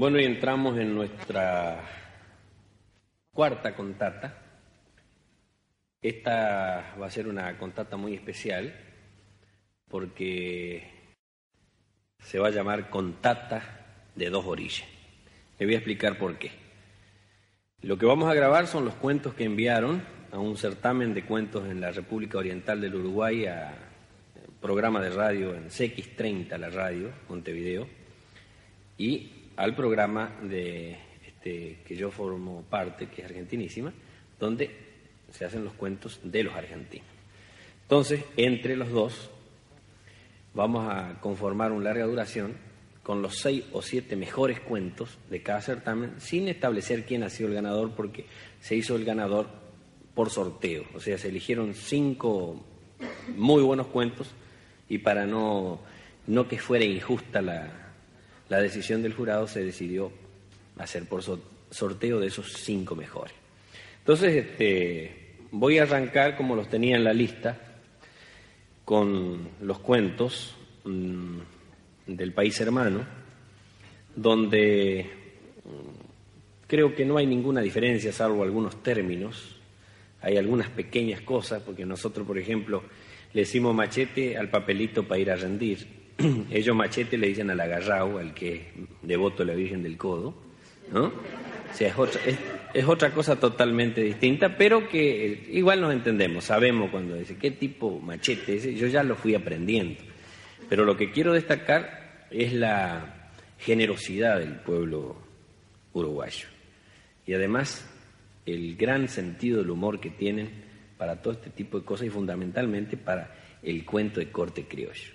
Bueno, y entramos en nuestra cuarta contata. Esta va a ser una contata muy especial porque se va a llamar Contata de dos orillas. Le voy a explicar por qué. Lo que vamos a grabar son los cuentos que enviaron a un certamen de cuentos en la República Oriental del Uruguay, a programa de radio en CX30, la radio, Montevideo, y al programa de este, que yo formo parte, que es Argentinísima, donde se hacen los cuentos de los argentinos. Entonces, entre los dos, vamos a conformar una larga duración con los seis o siete mejores cuentos de cada certamen, sin establecer quién ha sido el ganador, porque se hizo el ganador por sorteo. O sea, se eligieron cinco muy buenos cuentos y para no, no que fuera injusta la, la decisión del jurado, se decidió hacer por sorteo de esos cinco mejores. Entonces, este, voy a arrancar como los tenía en la lista con los cuentos mm, del país hermano, donde mm, creo que no hay ninguna diferencia, salvo algunos términos. Hay algunas pequeñas cosas, porque nosotros, por ejemplo, le decimos machete al papelito para ir a rendir. Ellos machete le dicen al agarrao, al que devoto la Virgen del Codo. ¿no? O sea, es otra, es, otra cosa totalmente distinta, pero que igual nos entendemos, sabemos cuando dice qué tipo machete es, yo ya lo fui aprendiendo. Pero lo que quiero destacar es la generosidad del pueblo uruguayo y además el gran sentido del humor que tienen para todo este tipo de cosas y fundamentalmente para el cuento de corte criollo,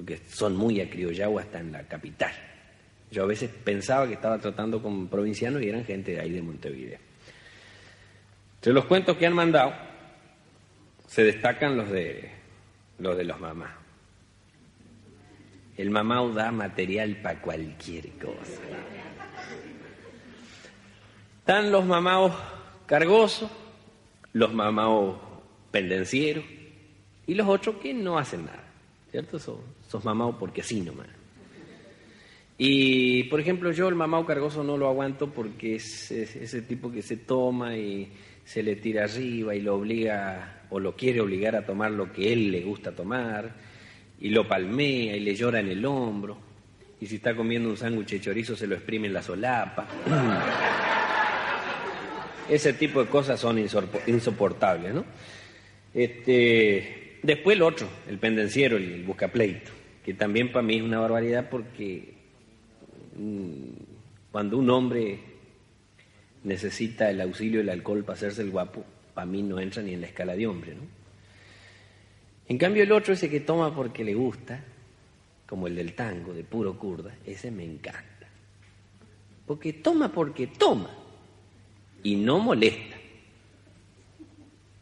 porque son muy acriollados hasta en la capital. Yo a veces pensaba que estaba tratando con provincianos y eran gente de ahí de Montevideo. Entre los cuentos que han mandado se destacan los de los de los mamás. El mamá da material para cualquier cosa. Están los mamaos cargosos, los mamaos pendencieros y los otros que no hacen nada. ¿Cierto? Son, son mamaos porque así nomás. Y, por ejemplo, yo el mamado cargoso no lo aguanto porque es, ese tipo que se toma y se le tira arriba y lo obliga o lo quiere obligar a tomar lo que él le gusta tomar y lo palmea y le llora en el hombro. Y si está comiendo un sándwich de chorizo se lo exprime en la solapa. Ese tipo de cosas son insoportables, ¿no? Este, después el otro, el pendenciero, el, el buscapleito, que también para mí es una barbaridad porque Mm, cuando un hombre necesita el auxilio del alcohol para hacerse el guapo, para mí no entra ni en la escala de hombre, ¿no? En cambio el otro, ese que toma porque le gusta, como el del tango, de puro kurda, ese me encanta. Porque toma porque toma y no molesta.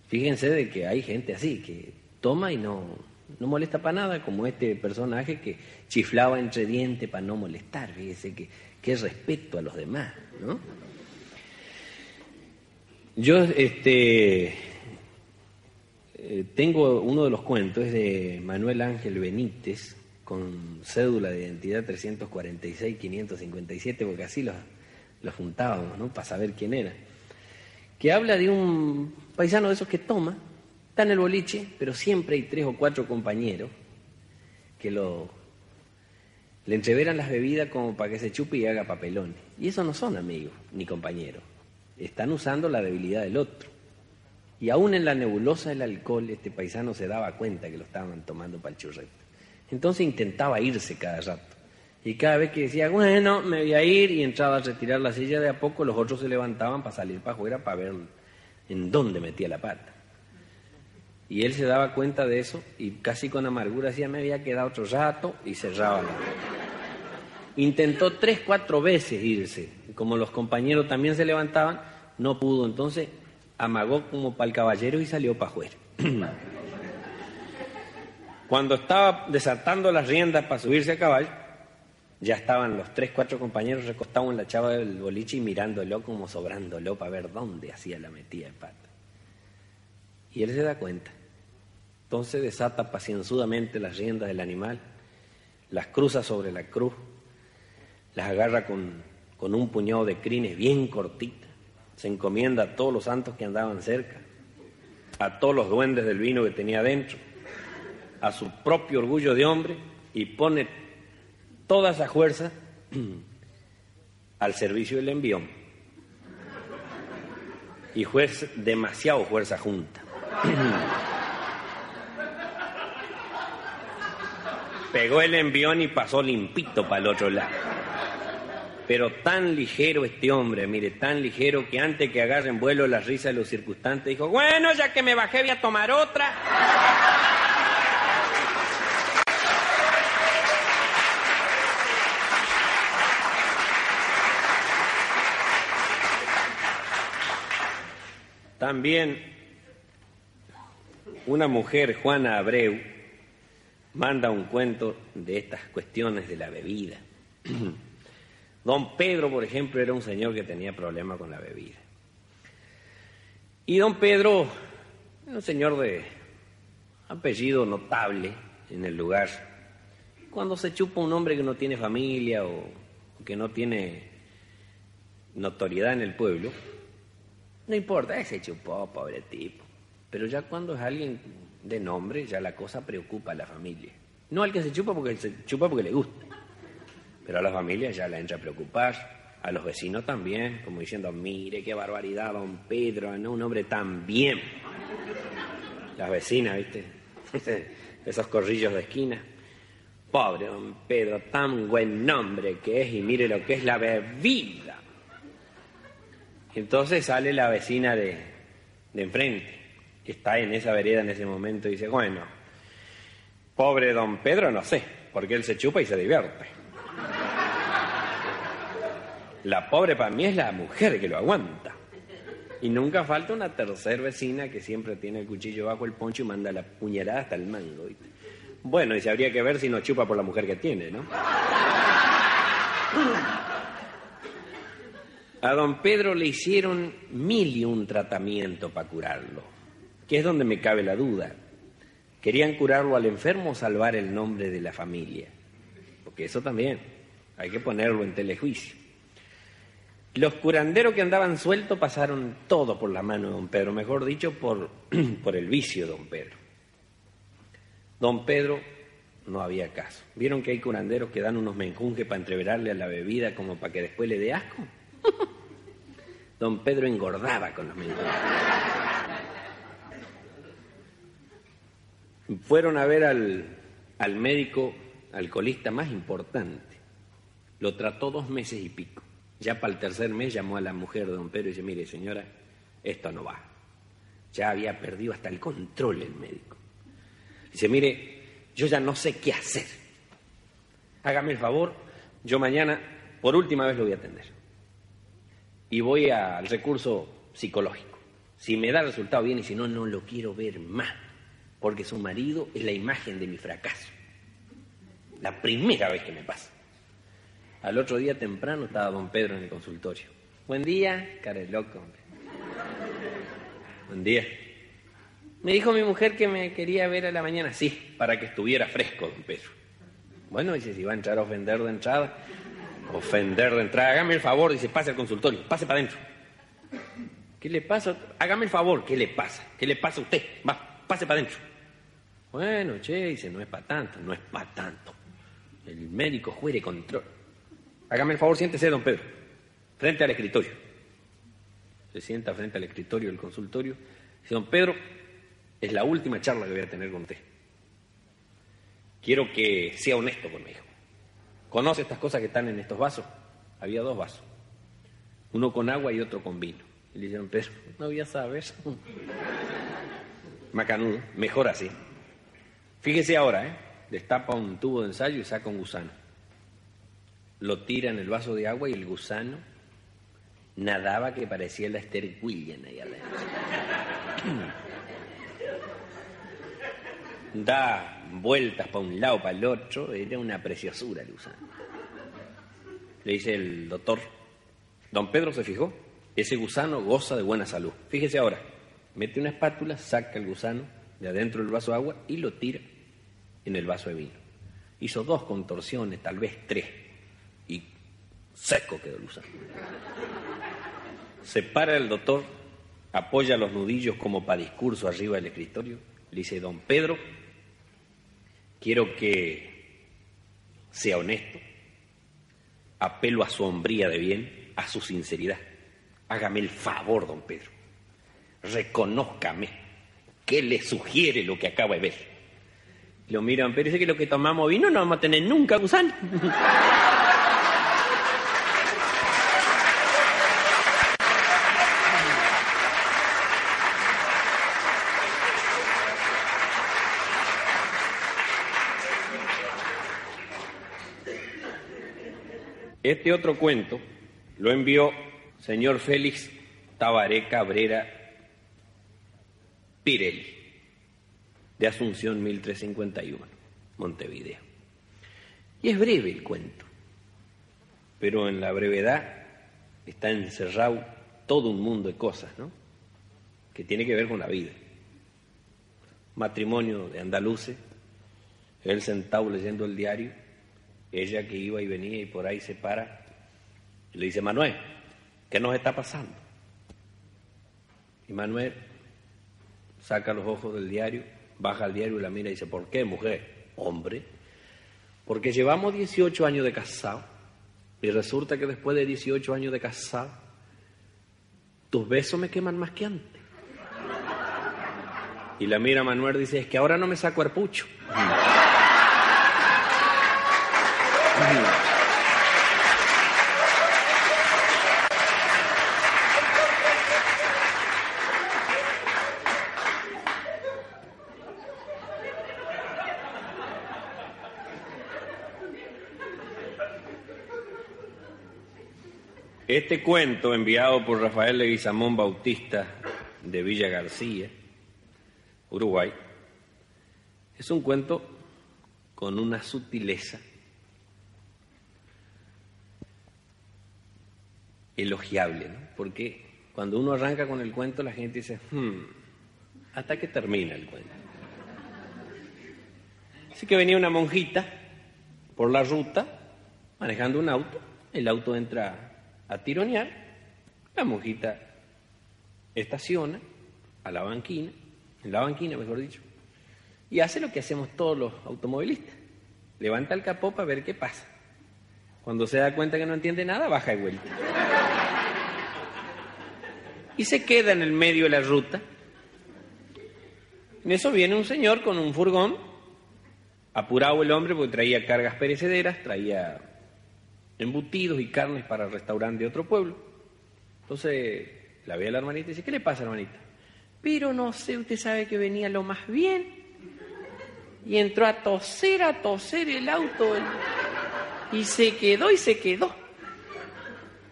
Fíjense de que hay gente así, que toma y no, no molesta para nada, como este personaje que chiflaba entre dientes para no molestar, fíjese que qué respeto a los demás, ¿no? Yo este eh, tengo uno de los cuentos de Manuel Ángel Benítez con cédula de identidad 346-557, porque así los, los juntábamos, ¿no? Para saber quién era. Que habla de un paisano de esos que toma Está en el boliche, pero siempre hay tres o cuatro compañeros que lo le entreveran las bebidas como para que se chupe y haga papelones. Y esos no son amigos ni compañeros. Están usando la debilidad del otro. Y aún en la nebulosa del alcohol, este paisano se daba cuenta que lo estaban tomando para el churrete. Entonces intentaba irse cada rato. Y cada vez que decía, bueno, me voy a ir, y entraba a retirar la silla de a poco, los otros se levantaban para salir para afuera para ver en dónde metía la pata. Y él se daba cuenta de eso y casi con amargura decía, me había quedado otro rato y cerraba la Intentó tres, cuatro veces irse. Como los compañeros también se levantaban, no pudo. Entonces amagó como para el caballero y salió para afuera. Cuando estaba desatando las riendas para subirse a caballo, ya estaban los tres, cuatro compañeros recostados en la chava del boliche y mirándolo como sobrándolo para ver dónde hacía la metida de pata. Y él se da cuenta. Entonces desata pacienzudamente las riendas del animal, las cruza sobre la cruz, las agarra con, con un puñado de crines bien cortitas, se encomienda a todos los santos que andaban cerca, a todos los duendes del vino que tenía dentro, a su propio orgullo de hombre y pone toda esa fuerza al servicio del envión. Y fue demasiado fuerza junta. Pegó el envión y pasó limpito para el otro lado. Pero tan ligero este hombre, mire, tan ligero que antes que agarren vuelo la risa de los circunstantes, dijo, bueno, ya que me bajé voy a tomar otra. También una mujer, Juana Abreu, manda un cuento de estas cuestiones de la bebida. Don Pedro, por ejemplo, era un señor que tenía problemas con la bebida. Y don Pedro un señor de apellido notable en el lugar. Cuando se chupa un hombre que no tiene familia o que no tiene notoriedad en el pueblo, no importa, ese chupó, pobre tipo. Pero ya cuando es alguien de nombre, ya la cosa preocupa a la familia. No al que se chupa porque se chupa porque le gusta. Pero a la familia ya la entra a preocupar. A los vecinos también, como diciendo, mire qué barbaridad, don Pedro, ¿no? Un hombre tan bien. Las vecinas, ¿viste? Esos corrillos de esquina. Pobre don Pedro, tan buen nombre que es y mire lo que es la bebida. Entonces sale la vecina de, de enfrente, que está en esa vereda en ese momento, y dice, bueno, pobre don Pedro no sé, porque él se chupa y se divierte. La pobre para mí es la mujer que lo aguanta. Y nunca falta una tercera vecina que siempre tiene el cuchillo bajo el poncho y manda la puñalada hasta el mango. Bueno, y se habría que ver si no chupa por la mujer que tiene, ¿no? A don Pedro le hicieron mil y un tratamiento para curarlo, que es donde me cabe la duda. ¿Querían curarlo al enfermo o salvar el nombre de la familia? Porque eso también hay que ponerlo en telejuicio. Los curanderos que andaban sueltos pasaron todo por la mano de don Pedro, mejor dicho, por, por el vicio de don Pedro. Don Pedro no había caso. ¿Vieron que hay curanderos que dan unos menjunjes para entreverarle a la bebida como para que después le dé asco? Don Pedro engordaba con los menjunjes. Fueron a ver al, al médico alcoholista más importante. Lo trató dos meses y pico. Ya para el tercer mes llamó a la mujer de don Pedro y dice, mire señora, esto no va. Ya había perdido hasta el control el médico. Dice, mire, yo ya no sé qué hacer. Hágame el favor, yo mañana por última vez lo voy a atender. Y voy al recurso psicológico. Si me da resultado bien y si no, no lo quiero ver más. Porque su marido es la imagen de mi fracaso. La primera vez que me pasa. Al otro día temprano estaba don Pedro en el consultorio. Buen día, cara de loco. hombre. Buen día. Me dijo mi mujer que me quería ver a la mañana, sí, para que estuviera fresco, don Pedro. Bueno, dice, si va a entrar a ofender de entrada, ofender de entrada, hágame el favor, dice, pase al consultorio, pase para adentro. ¿Qué le pasa? Hágame el favor, ¿qué le pasa? ¿Qué le pasa a usted? Va, pase para adentro. Bueno, che, dice, no es para tanto, no es para tanto. El médico juere control. Hágame el favor, siéntese, don Pedro, frente al escritorio. Se sienta frente al escritorio del consultorio. Dice, don Pedro, es la última charla que voy a tener con usted. Quiero que sea honesto conmigo. ¿Conoce estas cosas que están en estos vasos? Había dos vasos. Uno con agua y otro con vino. Y le dijeron, Pedro, no voy a saber. Macanudo, mejor así. Fíjese ahora, ¿eh? Destapa un tubo de ensayo y saca un gusano. Lo tira en el vaso de agua y el gusano nadaba que parecía la Esther William ahí adentro. da vueltas para un lado, para el otro, era una preciosura el gusano. Le dice el doctor, don Pedro se fijó, ese gusano goza de buena salud. Fíjese ahora, mete una espátula, saca el gusano de adentro del vaso de agua y lo tira en el vaso de vino. Hizo dos contorsiones, tal vez tres, y Seco quedó Luzán. Se para el doctor, apoya los nudillos como para discurso arriba del escritorio. Le dice, don Pedro, quiero que sea honesto. Apelo a su hombría de bien, a su sinceridad. Hágame el favor, don Pedro. Reconózcame. ¿Qué le sugiere lo que acaba de ver? Lo miran, pero dice que lo que tomamos vino no vamos a tener nunca gusano. Este otro cuento lo envió señor Félix Tabaré Cabrera Pirelli, de Asunción 1351, Montevideo. Y es breve el cuento, pero en la brevedad está encerrado todo un mundo de cosas, ¿no? Que tiene que ver con la vida. Matrimonio de andaluces, él sentado leyendo el diario ella que iba y venía y por ahí se para, y le dice, Manuel, ¿qué nos está pasando? Y Manuel saca los ojos del diario, baja al diario y la mira y dice, ¿por qué, mujer? Hombre, porque llevamos 18 años de casado y resulta que después de 18 años de casado, tus besos me queman más que antes. Y la mira Manuel y dice, es que ahora no me saco el Este cuento, enviado por Rafael Leguizamón Bautista de Villa García, Uruguay, es un cuento con una sutileza elogiable, ¿no? Porque cuando uno arranca con el cuento, la gente dice, hmm, hasta que termina el cuento. Así que venía una monjita por la ruta, manejando un auto, el auto entra a tironear, la monjita estaciona a la banquina, en la banquina mejor dicho, y hace lo que hacemos todos los automovilistas. Levanta el capó para ver qué pasa. Cuando se da cuenta que no entiende nada, baja de vuelta. Y se queda en el medio de la ruta. En eso viene un señor con un furgón, apurado el hombre porque traía cargas perecederas, traía embutidos y carnes para el restaurante de otro pueblo. Entonces la ve a la hermanita y dice, ¿qué le pasa, hermanita? Pero no sé, usted sabe que venía lo más bien. Y entró a toser, a toser el auto. Y se quedó y se quedó.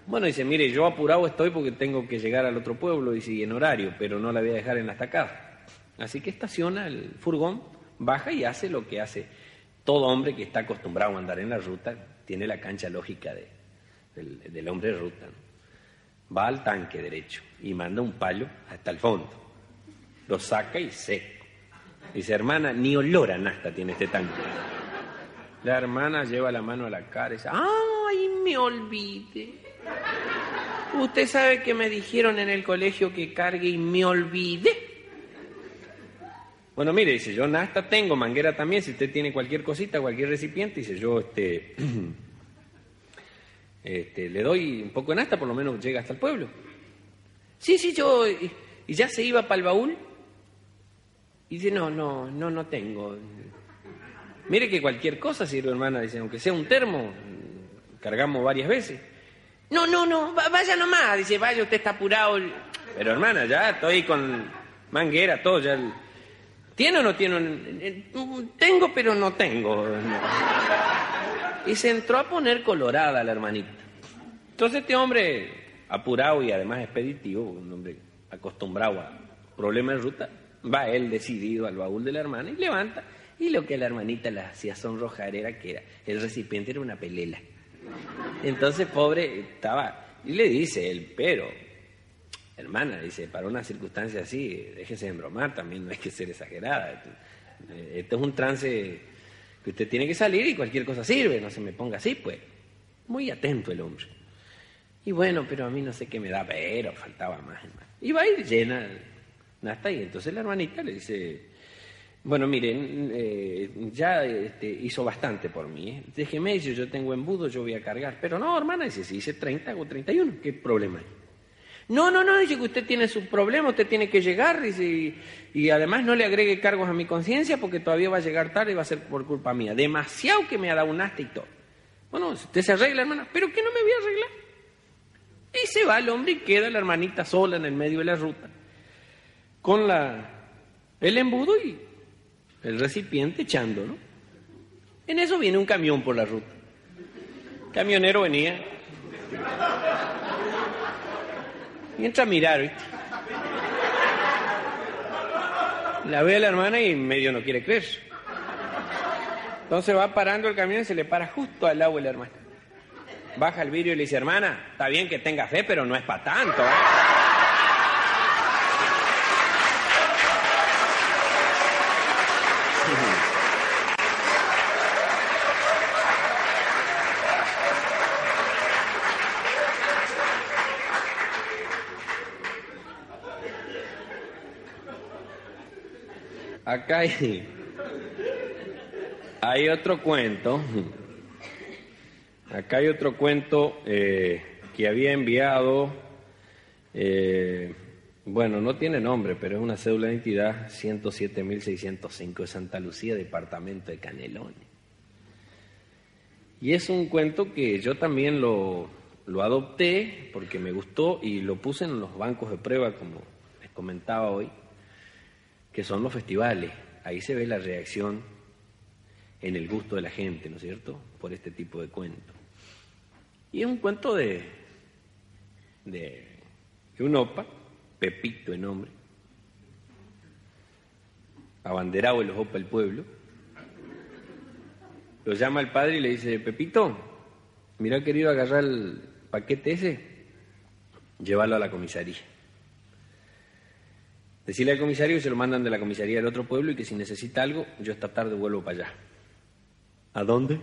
Bueno, dice, mire, yo apurado estoy porque tengo que llegar al otro pueblo y en horario, pero no la voy a dejar en la estacada. Así que estaciona el furgón, baja y hace lo que hace todo hombre que está acostumbrado a andar en la ruta, tiene la cancha lógica del, hombre de ruta. Va al tanque derecho y manda un palo hasta el fondo. Lo saca y seco. Dice, hermana, ni olor a nasta tiene este tanque. La hermana lleva la mano a la cara y dice, ¡ay, me olvide! Usted sabe que me dijeron en el colegio que cargue y me olvide. Bueno, mire, dice, yo nasta tengo, manguera también, si usted tiene cualquier cosita, cualquier recipiente, dice, yo este, este, le doy un poco de nasta, por lo menos llega hasta el pueblo. Sí, sí, yo, y, ya se iba para el baúl. Y dice, no, no, no, no tengo. Mire que cualquier cosa sirve, hermana, dice, aunque sea un termo, cargamos varias veces. No, no, no, vaya nomás, dice, vaya, usted está apurado. Pero hermana, ya estoy con manguera, todo, ya... ¿Tiene o no tiene? Tengo, pero no tengo. Y se entró a poner colorada la hermanita. Entonces este hombre, apurado y además expeditivo, un hombre acostumbrado a problemas de ruta, va él decidido al baúl de la hermana y levanta. Y lo que la hermanita le hacía sonrojar era que era, el recipiente era una pelela. Entonces, pobre, estaba, y le dice él, pero hermana, dice, para una circunstancia así, déjese de embromar también, no hay que ser exagerada. Esto es un trance que usted tiene que salir y cualquier cosa sirve, no se me ponga así, pues. Muy atento el hombre. Y bueno, pero a mí no sé qué me da, pero faltaba más. hermano. Y va ir llena hasta ahí. Entonces la hermanita le dice, bueno, miren, eh, ya este, hizo bastante por mí. ¿eh? Déjeme, yo tengo embudo, yo voy a cargar. Pero no, hermana, dice, si hice 30, hago 31. ¿Qué problema hay? No, no, no, dice que usted tiene su problema, usted tiene que llegar, y, además no le agregue cargos a mi conciencia porque todavía va a llegar tarde y va a ser por culpa mía. Demasiado que me ha dado un asta y todo. Bueno, usted se arregla, hermana, pero que no me voy a arreglar. Y se va el hombre y queda la hermanita sola en el medio de la ruta, con la, el embudo y el recipiente echando, ¿no? En eso viene un camión por la ruta. Camionero venía y entra a mirar, ¿viste? La ve a la hermana y medio no quiere creer. Entonces va parando el camión y se le para justo al lado de la hermana. Baja el vidrio y le dice, hermana, está bien que tenga fe, pero no es para tanto. ¿eh? Acá hay, otro cuento. Acá hay otro cuento eh, que había enviado, eh, bueno, no tiene nombre, pero es una cédula de identidad 107.605 de Santa Lucía, departamento de Canelones. Y es un cuento que yo también lo adopté porque me gustó y lo puse en los bancos de prueba, como les comentaba hoy que son los festivales. Ahí se ve la reacción en el gusto de la gente, ¿no es cierto?, por este tipo de cuentos. Y es un cuento de, de, un opa, Pepito de nombre, abanderado de los opa del pueblo. Lo llama el padre y le dice, Pepito, mira querido agarrar el paquete ese, llévalo a la comisaría. Decirle al comisario que se lo mandan de la comisaría del otro pueblo y que si necesita algo, yo esta tarde vuelvo para allá. ¿A dónde?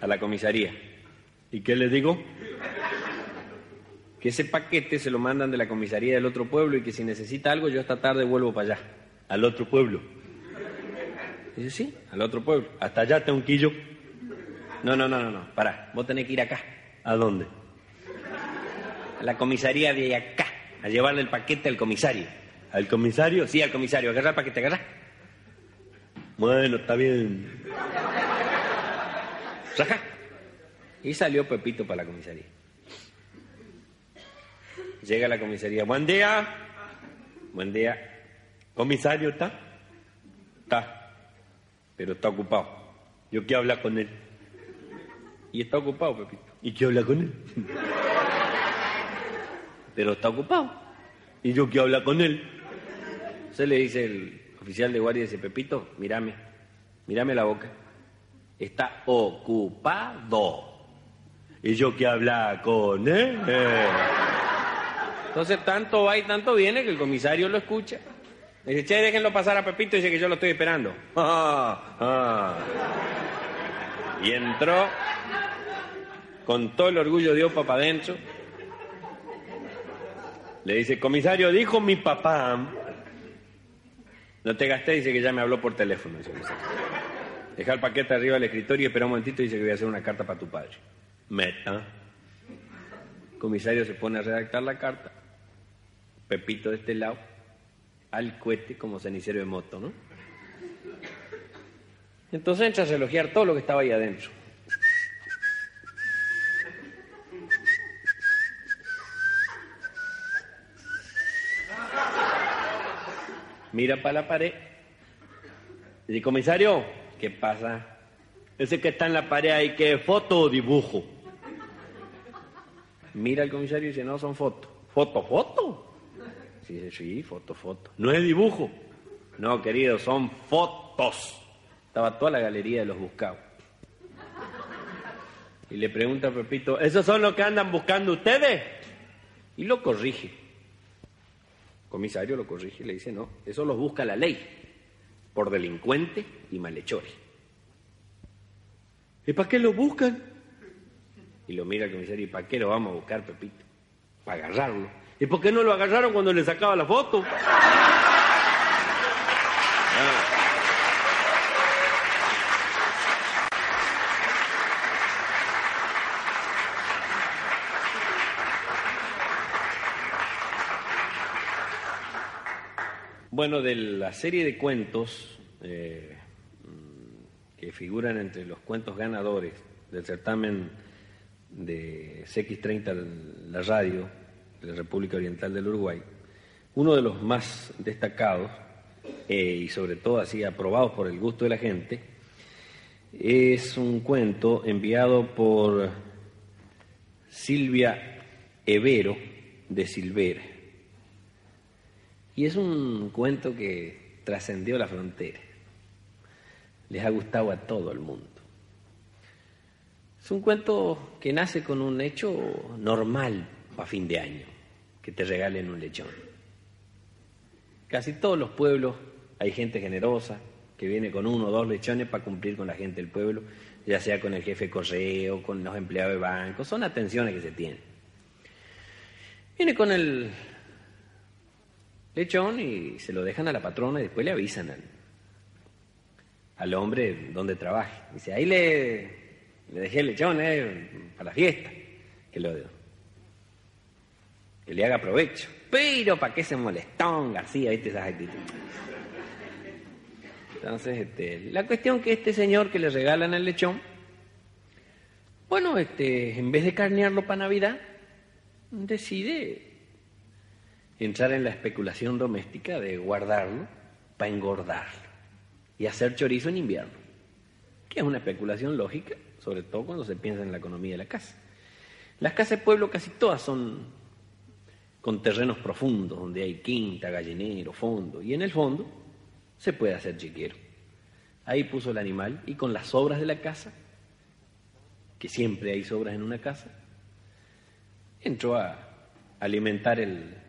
A la comisaría. ¿Y qué le digo? Que ese paquete se lo mandan de la comisaría del otro pueblo y que si necesita algo, yo esta tarde vuelvo para allá. Al otro pueblo. Dice, sí, al otro pueblo. Hasta allá, Teunquillo. No, no, no, no, no. Pará, vos tenés que ir acá. ¿A dónde? A la comisaría de acá a llevarle el paquete al comisario. ¿Al comisario? Sí, al comisario. Agarra el paquete, agarra. Bueno, está bien. Saca. Y salió Pepito para la comisaría. Llega a la comisaría. Buen día. Buen día. ¿Comisario está? Está. Pero está ocupado. Yo quiero hablar con él. Y está ocupado, Pepito. ¿Y quiero hablar con él? Pero está ocupado. Y yo quiero hablar con él. Se le dice el oficial de guardia, dice, Pepito, mírame, mírame la boca. Está ocupado. Y yo quiero hablar con él. Entonces tanto va y tanto viene que el comisario lo escucha. dice, che, déjenlo pasar a Pepito, dice que yo lo estoy esperando. Y entró con todo el orgullo de Opa para adentro le dice, comisario, dijo mi papá. No te gasté, dice que ya me habló por teléfono. Deja el paquete arriba del escritorio y espera un momentito dice que voy a hacer una carta para tu padre. Meta. El comisario se pone a redactar la carta. Pepito de este lado, al cohete como cenicero de moto, ¿no? Entonces entra a elogiar todo lo que estaba ahí adentro. Mira para la pared. Dice, comisario, ¿qué pasa? Ese que está en la pared ahí, ¿qué foto o dibujo? Mira el comisario y dice, no, son fotos. ¿Foto, foto? Sí, foto, foto. No es dibujo. No, querido, son fotos. Estaba toda la galería de los buscados. Y le pregunta a Pepito, ¿esos son los que andan buscando ustedes? Y lo corrige comisario lo corrige y le dice, no, eso los busca la ley, por delincuente y malhechores. ¿Y para qué lo buscan? Y lo mira el comisario, ¿y para qué lo vamos a buscar, Pepito? Para agarrarlo. ¿Y por qué no lo agarraron cuando le sacaba la foto? Bueno, de la serie de cuentos eh, que figuran entre los cuentos ganadores del certamen de CX30 La Radio de la República Oriental del Uruguay, uno de los más destacados eh, y sobre todo así aprobados por el gusto de la gente, es un cuento enviado por Silvia Evero de Silvera. Y es un cuento que trascendió la frontera. Les ha gustado a todo el mundo. Es un cuento que nace con un hecho normal a fin de año, que te regalen un lechón. Casi todos los pueblos hay gente generosa que viene con uno o dos lechones para cumplir con la gente del pueblo, ya sea con el jefe de correo, con los empleados de banco, son atenciones que se tienen. Viene con el lechón y se lo dejan a la patrona y después le avisan al, al hombre donde trabaje. Dice, ahí le, le dejé el lechón eh, para la fiesta, que, lo, que le haga provecho. Pero ¿para qué se molestó García? ¿Viste esas actitudes? Entonces, este, la cuestión que este señor que le regalan el lechón, bueno, este, en vez de carnearlo para Navidad, decide entrar en la especulación doméstica de guardarlo para engordarlo y hacer chorizo en invierno, que es una especulación lógica, sobre todo cuando se piensa en la economía de la casa. Las casas de pueblo casi todas son con terrenos profundos, donde hay quinta, gallinero, fondo, y en el fondo se puede hacer chiquero. Ahí puso el animal y con las sobras de la casa, que siempre hay sobras en una casa, entró a alimentar el,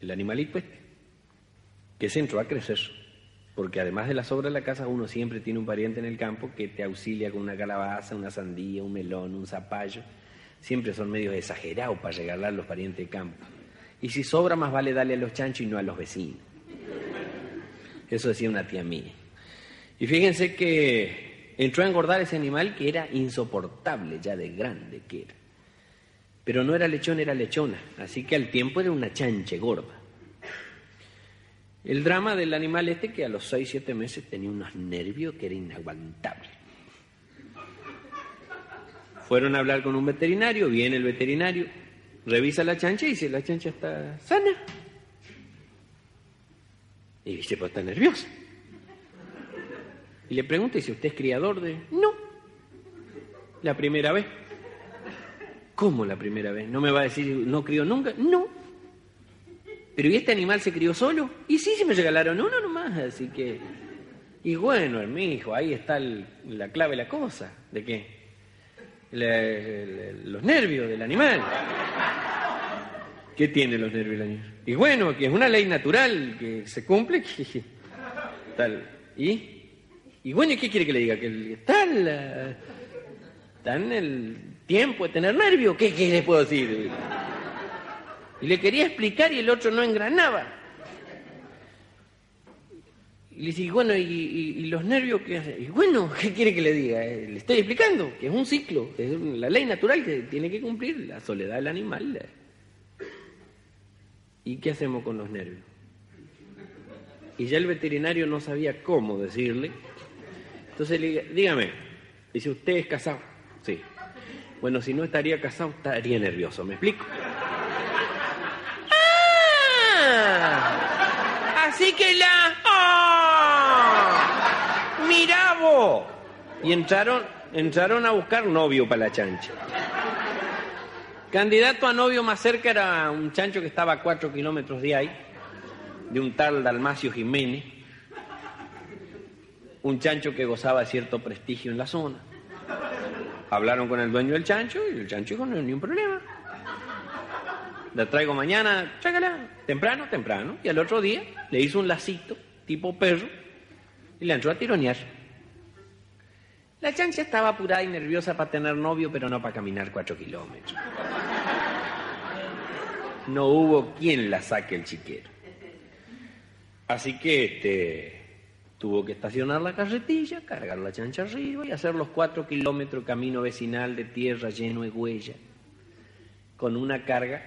el animalito este, que se entró a crecer, porque además de la sobra de la casa, uno siempre tiene un pariente en el campo que te auxilia con una calabaza, una sandía, un melón, un zapallo. Siempre son medios exagerados para regalar los parientes de campo. Y si sobra, más vale darle a los chanchos y no a los vecinos. Eso decía una tía mía. Y fíjense que entró a engordar ese animal que era insoportable ya de grande que era. Pero no era lechón, era lechona, así que al tiempo era una chanche gorda. El drama del animal este que a los 6, 7 meses tenía unos nervios que era inaguantable. Fueron a hablar con un veterinario, viene el veterinario, revisa la chancha y dice, la chancha está sana. Y dice, pues está nerviosa. Y le pregunta, si usted es criador de...? No, la primera vez. ¿Cómo la primera vez? ¿No me va a decir, no crió nunca? No. ¿Pero y este animal se crió solo? Y sí, se me regalaron uno nomás, así que... Y bueno, mi hijo, ahí está la clave de la cosa. ¿De qué? los nervios del animal. ¿Qué tiene los nervios del animal? Y bueno, que es una ley natural que se cumple. Tal. ¿Y? Y bueno, ¿y qué quiere que le diga? Que está, está en el tiempo de tener nervio, ¿qué, qué le puedo decir? Y le quería explicar y el otro no engranaba. Y le dije, bueno, ¿y, los nervios qué hace? Y bueno, ¿qué quiere que le diga? Eh, le estoy explicando que es un ciclo, es la ley natural que tiene que cumplir, la soledad del animal. ¿Y qué hacemos con los nervios? Y ya el veterinario no sabía cómo decirle. Entonces le dije, dígame, dice, ¿usted es casado? Sí. Bueno, si no estaría casado, estaría nervioso, ¿me explico? ¡Ah! Así que la... ¡Oh! ¡Mirá vos! Y entraron, entraron a buscar novio para la chancha. Candidato a novio más cerca era un chancho que estaba a cuatro kilómetros de ahí, de un tal Dalmacio Jiménez, un chancho que gozaba de cierto prestigio en la zona. Hablaron con el dueño del chancho y el chancho dijo, no hay ningún problema. La traigo mañana, chácala, temprano, temprano. Y al otro día le hizo un lacito, tipo perro, y le entró a tironear. La chancha estaba apurada y nerviosa para tener novio, pero no para caminar cuatro kilómetros. No hubo quien la saque el chiquero. Así que este, tuvo que estacionar la carretilla, cargar la chancha arriba y hacer los cuatro kilómetros camino vecinal de tierra lleno de huella, con una carga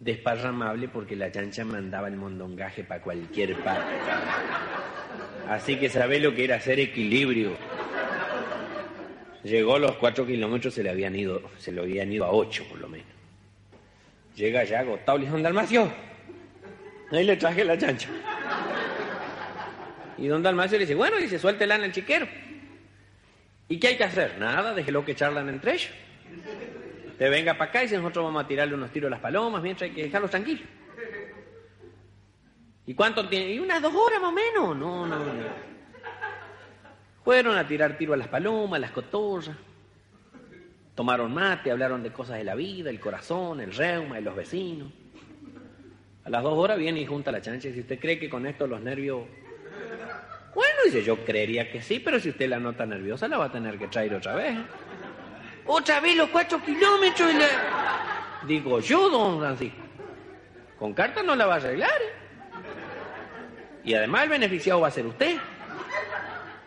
desparramable porque la chancha mandaba el mondongaje para cualquier parte. Así que sabe lo que era hacer equilibrio. Llegó los cuatro kilómetros, se le habían ido, se lo habían ido a ocho por lo menos. Llega ya agotado, le dice, Dalmacio, ahí le traje la chancha. Y don Dalmacio le dice, bueno, dice, suéltela en el chiquero. ¿Y qué hay que hacer? Nada, déjelo que charlan entre ellos. Te venga para acá y si nosotros vamos a tirarle unos tiros a las palomas, mientras hay que dejarlos tranquilos. ¿Y cuánto tiene? Y unas dos horas más o menos. No, no, no. Fueron a tirar tiro a las palomas, a las cotorras. Tomaron mate, hablaron de cosas de la vida, el corazón, el reuma, y los vecinos. A las dos horas viene y junta la chancha y dice, ¿usted cree que con esto los nervios... Bueno, dice, yo creería que sí, pero si usted la nota nerviosa la va a tener que traer otra vez. Otra vez los cuatro kilómetros y la... Digo yo, don Francisco. Con carta no la va a arreglar. ¿eh? Y además el beneficiado va a ser usted.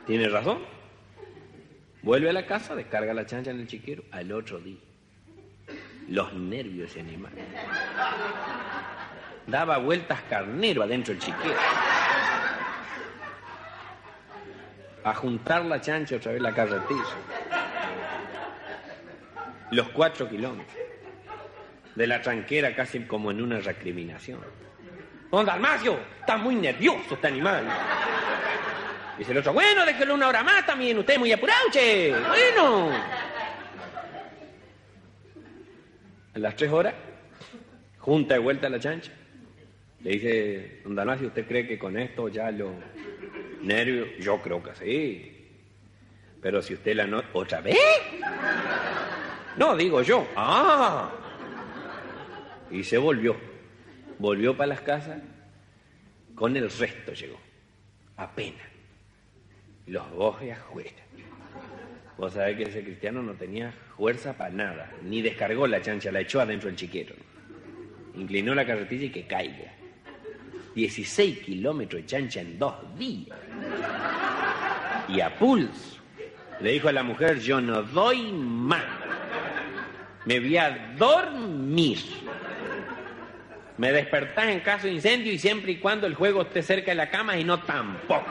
Tiene razón. Vuelve a la casa, descarga la chancha en el chiquero al otro día. Los nervios ese animal. Daba vueltas carnero adentro del chiquero. A juntar la chancha otra vez la carretilla. Los cuatro kilómetros. De la tranquera casi como en una recriminación. Don Dalmacio, está muy nervioso este animal. Dice el otro, bueno, déjelo una hora más también, usted es muy apurado, che. Bueno. A las tres horas, junta de vuelta la chancha. Le dice, don Dalmacio, ¿usted cree que con esto ya lo nervios? Yo creo que sí. Pero si usted la nota... ¿Otra vez? No, digo yo. Ah. Y se volvió. Volvió para las casas. Con el resto llegó. Apenas. Los bojes afuera. Vos sabés que ese cristiano no tenía fuerza para nada. Ni descargó la chancha, la echó adentro del chiquero. Inclinó la carretilla y que caiga. 16 kilómetros de chancha en dos días. Y a pulso. Le dijo a la mujer, yo no doy más. Me voy a dormir. Me despertás en caso de incendio y siempre y cuando el juego esté cerca de la cama y no tampoco.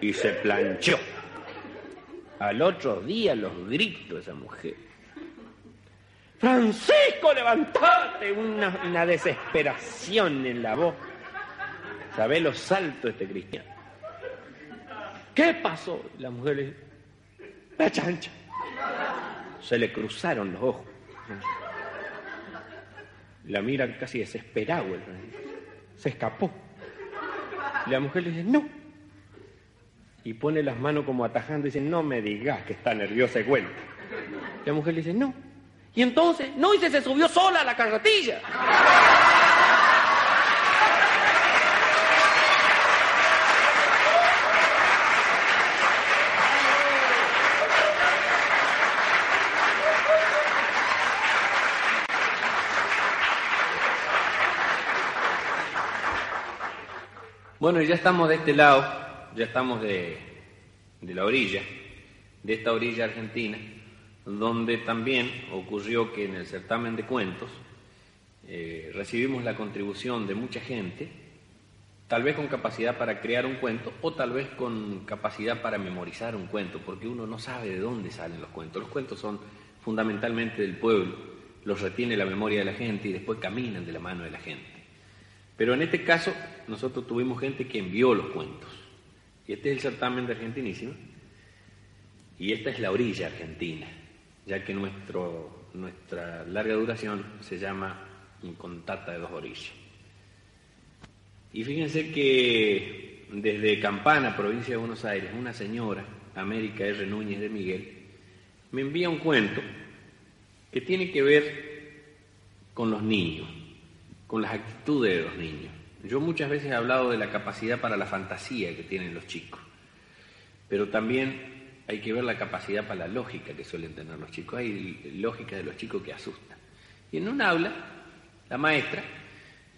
Y se planchó. Al otro día los gritos de esa mujer. Francisco, levantate. Una, una desesperación en la voz. ¿Sabés los saltos de este cristiano? ¿Qué pasó? La mujer le dice, la chancha. Se le cruzaron los ojos. La mira casi desesperado. Se escapó. La mujer le dice, no. Y pone las manos como atajando y dice, no me digas que está nerviosa y cuenta. La mujer le dice, no. Y entonces, no, y se, se subió sola a la carretilla. Bueno, ya estamos de este lado, ya estamos de, la orilla, de esta orilla argentina, donde también ocurrió que en el certamen de cuentos eh, recibimos la contribución de mucha gente, tal vez con capacidad para crear un cuento o tal vez con capacidad para memorizar un cuento, porque uno no sabe de dónde salen los cuentos. Los cuentos son fundamentalmente del pueblo, los retiene la memoria de la gente y después caminan de la mano de la gente. Pero en este caso nosotros tuvimos gente que envió los cuentos. Y este es el certamen de Argentinísima. Y esta es la orilla argentina, ya que nuestro, nuestra larga duración se llama Incontata de dos orillas. Y fíjense que desde Campana, provincia de Buenos Aires, una señora, América R. Núñez de Miguel, me envía un cuento que tiene que ver con los niños con las actitudes de los niños. Yo muchas veces he hablado de la capacidad para la fantasía que tienen los chicos. pero también hay que ver la capacidad para la lógica que suelen tener los chicos. Hay lógica de los chicos que asustan. Y en un aula, la maestra,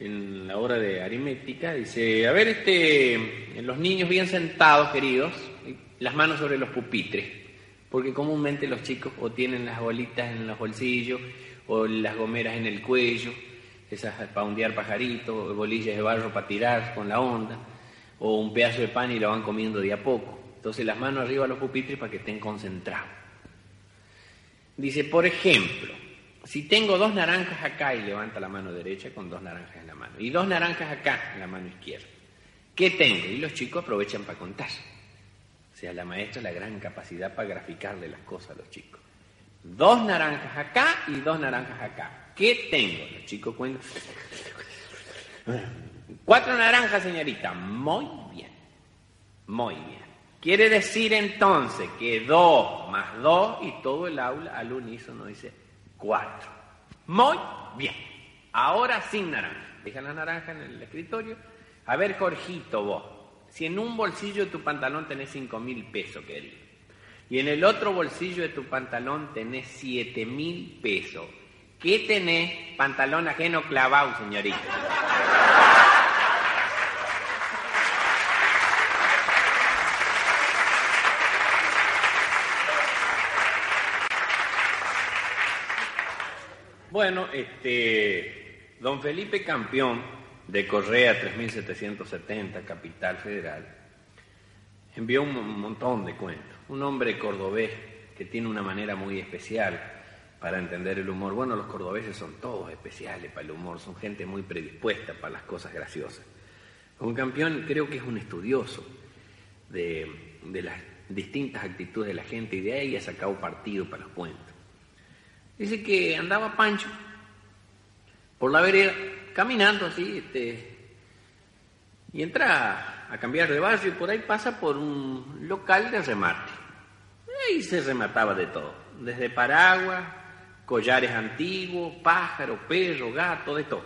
en la hora de aritmética, dice, a ver, este, los niños bien sentados, queridos, las manos sobre los pupitres, porque comúnmente los chicos o tienen las bolitas en los bolsillos, o las gomeras en el cuello, esas para ondear pajaritos, bolillas de barro para tirar con la onda, o un pedazo de pan y lo van comiendo de a poco. Entonces las manos arriba a los pupitres para que estén concentrados. Dice, por ejemplo, si tengo dos naranjas acá y levanta la mano derecha con dos naranjas en la mano, y dos naranjas acá en la mano izquierda, ¿qué tengo? Y los chicos aprovechan para contar. O sea, la maestra la gran capacidad para graficarle las cosas a los chicos. Dos naranjas acá y dos naranjas acá. ¿Qué tengo? Los chicos cuentan. Cuatro naranjas, señorita. Muy bien. Muy bien. Quiere decir entonces que dos más dos y todo el aula al unísono dice cuatro. Muy bien. Ahora sin naranja. Deja la naranja en el escritorio. A ver, Jorgito, vos. Si en un bolsillo de tu pantalón tenés cinco mil pesos, querido, y en el otro bolsillo de tu pantalón tenés siete mil pesos, ¿qué tenés? Pantalón ajeno clavado, señorita. Bueno, este, don Felipe Campeón, de Correa 3770, Capital Federal, envió un montón de cuentos. Un hombre cordobés que tiene una manera muy especial para entender el humor. Bueno, los cordobeses son todos especiales para el humor, son gente muy predispuesta para las cosas graciosas. Don Campeón creo que es un estudioso de, de las distintas actitudes de la gente y de ahí ha sacado partido para los cuentos. Dice que andaba Pancho por la vereda, caminando así, este, y entra a cambiar de barrio y por ahí pasa por un local de remate. Y se remataba de todo, desde paraguas, collares antiguos, pájaro, perro, gato, de todo.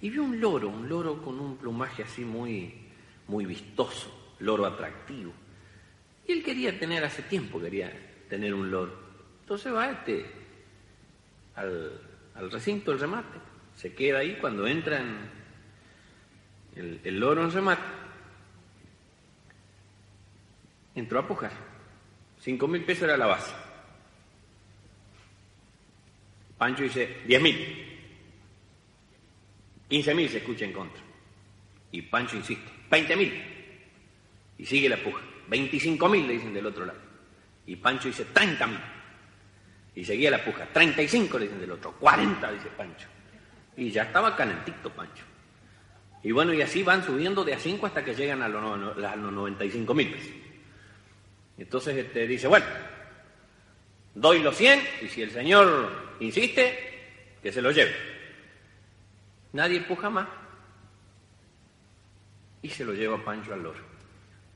Y vio un loro, un loro con un plumaje así muy, muy vistoso, loro atractivo. Y él quería tener hace tiempo, quería tener un loro. Entonces va este al, recinto del remate. Se queda ahí cuando entra el, el loro en remate. Entró a pujar. Cinco mil pesos era la base. Pancho dice, diez mil. Quince mil se escucha en contra. Y Pancho insiste, veinte mil. Y sigue la puja. Veinticinco mil le dicen del otro lado. Y Pancho dice, treinta mil. Y seguía la puja. 35 le dicen del otro. 40 dice Pancho. Y ya estaba calentito Pancho. Y bueno, y así van subiendo de a 5 hasta que llegan a los, 95 mil pesos. Entonces este, dice, bueno, doy los 100 y si el señor insiste, que se lo lleve. Nadie empuja más. Y se lo lleva Pancho al loro.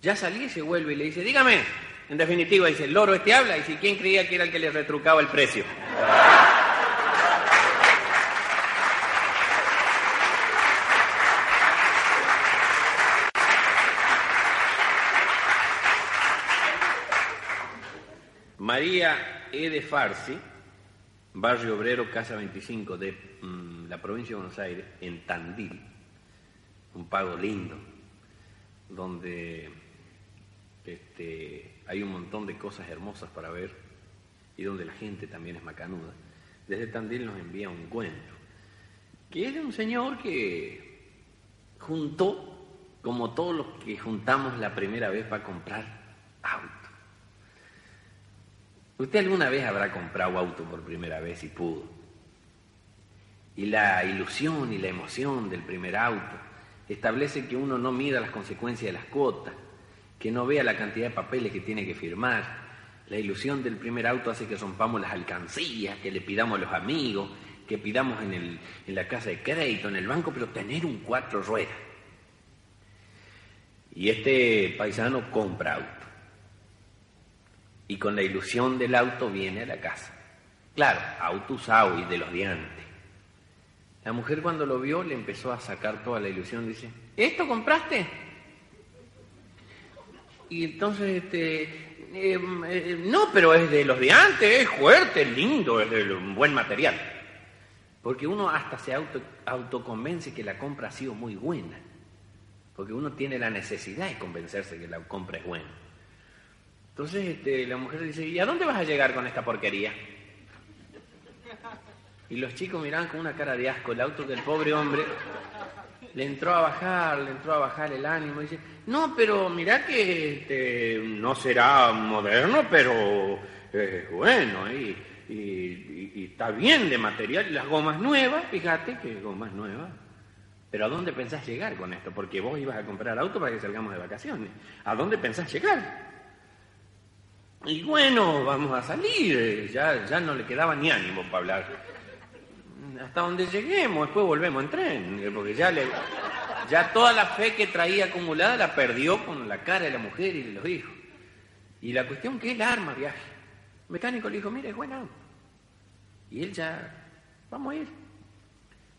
Ya salí y se vuelve y le dice, dígame, en definitiva, dice, el loro este habla y si quién creía que era el que le retrucaba el precio. María E. de Farsi, barrio obrero, Casa 25 de mm, la provincia de Buenos Aires, en Tandil, un pago lindo, donde este, hay un montón de cosas hermosas para ver y donde la gente también es macanuda. Desde Tandil nos envía un cuento, que es de un señor que juntó, como todos los que juntamos la primera vez para comprar auto. Usted alguna vez habrá comprado auto por primera vez y pudo. Y la ilusión y la emoción del primer auto establece que uno no mida las consecuencias de las cuotas, que no vea la cantidad de papeles que tiene que firmar. La ilusión del primer auto hace que rompamos las alcancías, que le pidamos a los amigos, que pidamos en, el, en la casa de crédito, en el banco, pero tener un cuatro ruedas. Y este paisano compra auto. Y con la ilusión del auto viene a la casa. Claro, auto usado y de los de antes. La mujer cuando lo vio le empezó a sacar toda la ilusión. Dice, ¿esto compraste? Y entonces, este, eh, eh, no, pero es de los de antes, es fuerte, es lindo, es de buen material. Porque uno hasta se auto, autoconvence que la compra ha sido muy buena. Porque uno tiene la necesidad de convencerse que la compra es buena. Entonces este, la mujer dice, ¿y a dónde vas a llegar con esta porquería? Y los chicos miraban con una cara de asco el auto del pobre hombre. Le entró a bajar, le entró a bajar el ánimo. Y dice, no, pero mirá que este, no será moderno, pero es bueno. Y, está bien de material. Las gomas nuevas, fíjate que gomas nuevas. Pero ¿a dónde pensás llegar con esto? Porque vos ibas a comprar auto para que salgamos de vacaciones. ¿A dónde pensás llegar? Y bueno, vamos a salir. Ya, ya no le quedaba ni ánimo para hablar hasta donde lleguemos, después volvemos en tren, porque ya le, ya toda la fe que traía acumulada la perdió con la cara de la mujer y de los hijos. Y la cuestión que él arma viaje. El mecánico le dijo, mire, es buena. Y él ya, vamos a ir.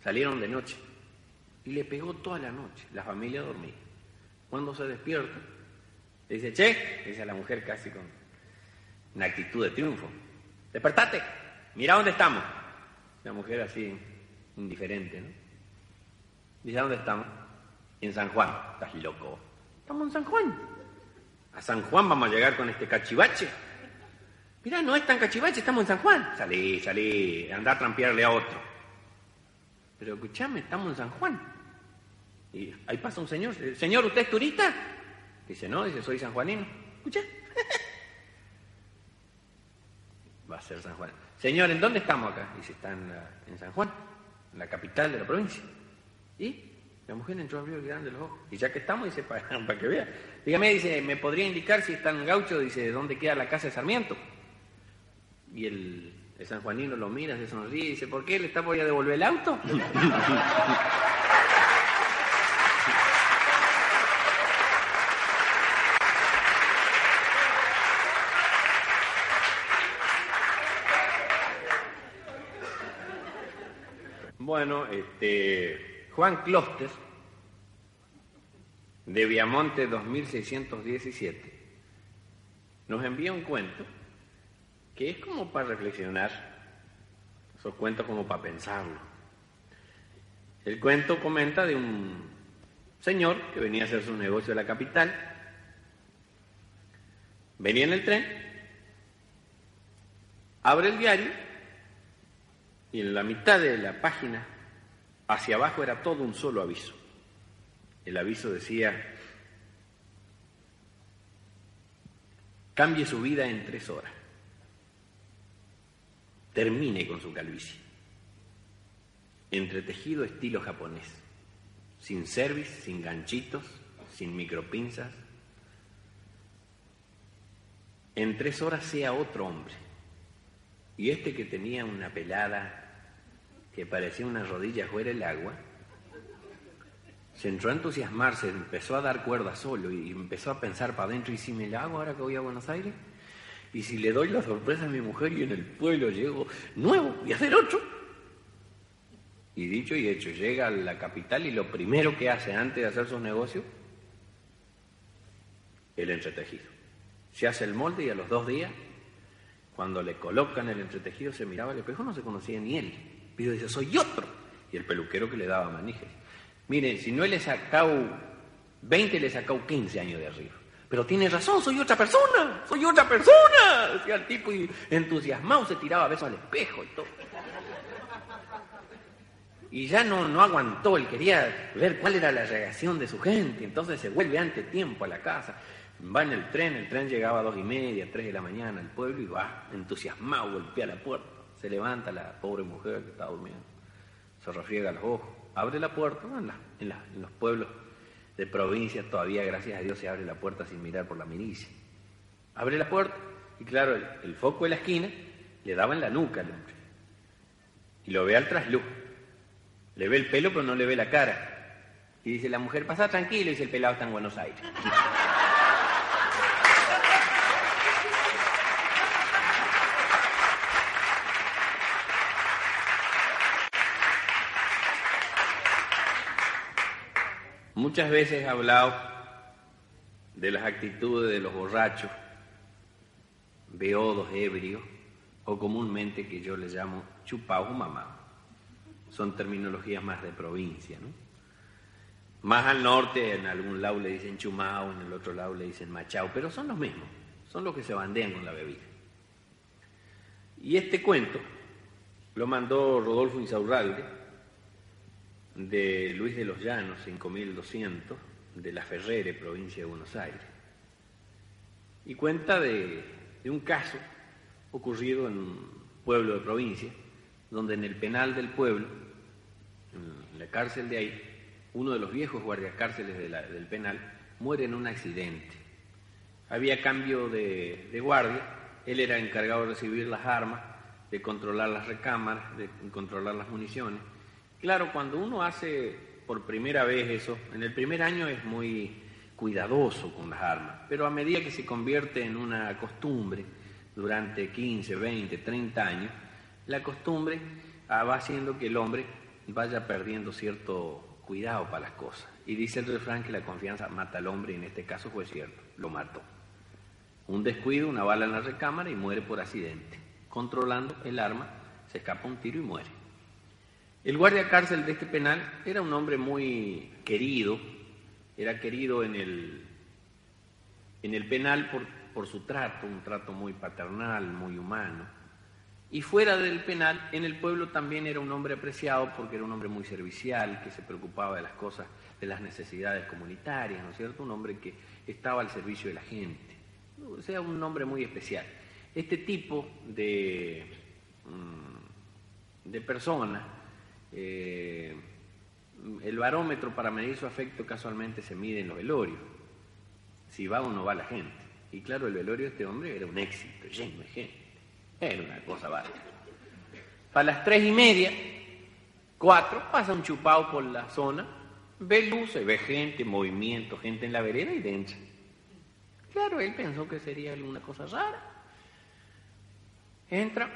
Salieron de noche. Y le pegó toda la noche. La familia dormía. Cuando se despierta, le dice, che, dice la mujer casi con una actitud de triunfo. Despertate, mira dónde estamos. La mujer así, indiferente, ¿no? Dice, dónde estamos? En San Juan. Estás loco. Estamos en San Juan. A San Juan vamos a llegar con este cachivache. Mirá, no es tan cachivache, estamos en San Juan. Salí, salí, anda a trampearle a otro. Pero escuchame, estamos en San Juan. Y ahí pasa un señor. Señor, ¿usted es turista? Dice, no, dice, soy sanjuanino. Escucha. Va a ser San Juan. Señor, ¿en dónde estamos acá? Dice, está en, San Juan, en la capital de la provincia. ¿Y? La mujer entró a abrir grande los ojos. Y ya que estamos, dice, para, que vea. Dígame, dice, ¿me podría indicar si está en Gaucho? Dice, ¿dónde queda la casa de Sarmiento? Y el, el sanjuanino lo mira, se sonríe y dice, ¿por qué? ¿Le está por a devolver el auto? Bueno, este, Juan Closter, de Viamonte 2617, nos envía un cuento que es como para reflexionar, esos cuentos como para pensarlo. El cuento comenta de un señor que venía a hacer su negocio a la capital, venía en el tren, abre el diario y en la mitad de la página, hacia abajo, era todo un solo aviso. El aviso decía, cambie su vida en tres horas, termine con su calvicie, entretejido estilo japonés, sin service, sin ganchitos, sin micropinzas. En tres horas sea otro hombre. Y este que tenía una pelada que parecía una rodilla fuera el agua, se entró a entusiasmarse, empezó a dar cuerda solo y empezó a pensar para adentro, ¿y si me la hago ahora que voy a Buenos Aires? ¿Y si le doy la sorpresa a mi mujer y en el pueblo llego nuevo y hacer otro? Y dicho y hecho, llega a la capital y lo primero que hace antes de hacer sus negocios, el entretejido. Se hace el molde y a los dos días, cuando le colocan el entretejido, se miraba el espejo, no se conocía ni él. Y dice, soy otro. Y el peluquero que le daba manijes. Miren, si no le he sacado 20, le he sacado 15 años de arriba. Pero tiene razón, soy otra persona, soy otra persona. Decía el tipo y entusiasmado se tiraba besos al espejo y todo. Y ya no, no aguantó, él quería ver cuál era la reacción de su gente. Entonces se vuelve ante tiempo a la casa. Va en el tren, el tren llegaba a dos y media, tres de la mañana al pueblo y va entusiasmado, golpea la puerta. Se levanta la pobre mujer que está durmiendo, se refriega los ojos, abre la puerta, en, los pueblos de provincia todavía, gracias a Dios, se abre la puerta sin mirar por la milicia. Abre la puerta y claro, el, foco de la esquina le daba en la nuca al hombre. Y lo ve al trasluz. Le ve el pelo pero no le ve la cara. Y dice la mujer, pasa tranquilo, y dice el pelado está en Buenos Aires. Muchas veces he hablado de las actitudes de los borrachos, beodos, ebrios, o comúnmente que yo les llamo chupao o. Son terminologías más de provincia, ¿no? Más al norte, en algún lado le dicen chumao, en el otro lado le dicen machao, pero son los mismos, son los que se bandean con la bebida. Y este cuento lo mandó Rodolfo Insaurralde, de Luis de los Llanos, 5200, de La Ferrere, provincia de Buenos Aires. Y cuenta de, de un caso ocurrido en un pueblo de provincia, donde en el penal del pueblo, en la cárcel de ahí, uno de los viejos guardiacárceles del penal muere en un accidente. Había cambio de, de, guardia, él era encargado de recibir las armas, de controlar las recámaras, de controlar las municiones. Claro, cuando uno hace por primera vez eso, en el primer año es muy cuidadoso con las armas, pero a medida que se convierte en una costumbre, durante 15, 20, 30 años, la costumbre ah, va haciendo que el hombre vaya perdiendo cierto cuidado para las cosas. Y dice el refrán que la confianza mata al hombre, y en este caso fue cierto, lo mató. Un descuido, una bala en la recámara y muere por accidente. Controlando el arma, se escapa un tiro y muere. El guardia cárcel de este penal era un hombre muy querido, era querido en el, en el penal por, por su trato, un trato muy paternal, muy humano. Y fuera del penal, en el pueblo también era un hombre apreciado porque era un hombre muy servicial, que se preocupaba de las cosas, de las necesidades comunitarias, ¿no es cierto? Un hombre que estaba al servicio de la gente. O sea, un hombre muy especial. Este tipo de, mm, de persona, eh, el barómetro para medir su afecto casualmente se mide en los velorios, si va o no va la gente. Y claro, el velorio de este hombre era un éxito, lleno de gente. Era una cosa bárbara. Para las tres y media, cuatro, pasa un chupado por la zona, ve luces, ve gente, movimiento, gente en la vereda y dentro. Claro, él pensó que sería alguna cosa rara. Entra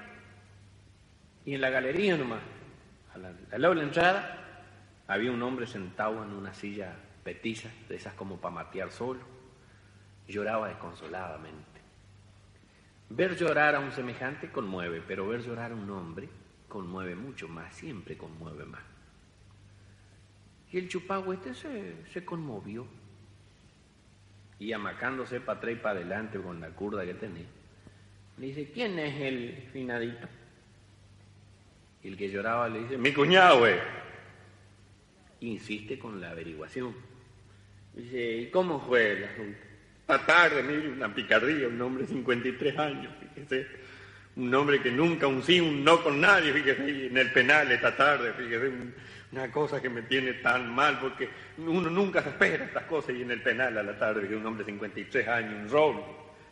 y en la galería nomás, al lado de la entrada, había un hombre sentado en una silla petiza, de esas como para matear solo. Lloraba desconsoladamente. Ver llorar a un semejante conmueve, pero ver llorar a un hombre conmueve mucho más, siempre conmueve más. Y el chupagüe este se, conmovió. Y amacándose para atrás y para adelante con la curda que tenía, le dice, ¿quién es el finadito? Y el que lloraba le dice, mi cuñado, güey. Insiste con la averiguación. Dice, ¿y cómo fue el asunto? A tarde, mire, una picardía, un hombre de 53 años, fíjese. Un hombre que nunca un sí, un no con nadie, fíjese, en el penal esta tarde, fíjese, una cosa que me tiene tan mal, porque uno nunca se espera estas cosas y en el penal a la tarde, que un hombre de 53 años, un roble.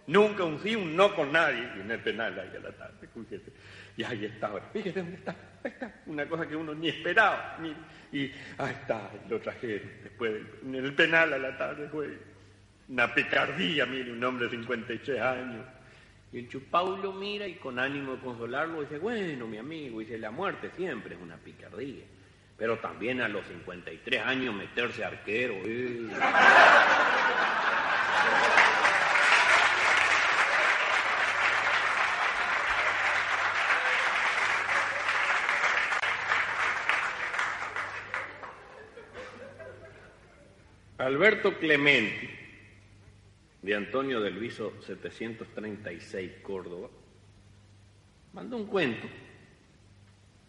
Nunca un sí, un no con nadie, y en el penal ahí a la tarde, fíjese. Y ahí está ahora, fíjese dónde está, ahí está, una cosa que uno ni esperaba, y ahí está, lo trajeron después, en el penal a la tarde, fue una picardía, mire, un hombre de 56 años. Y el chupau lo mira y con ánimo de consolarlo dice, bueno, mi amigo, dice, la muerte siempre es una picardía. Pero también a los 53 años meterse arquero. Eh". Alberto Clementi de Antonio del Viso 736 Córdoba, mandó un cuento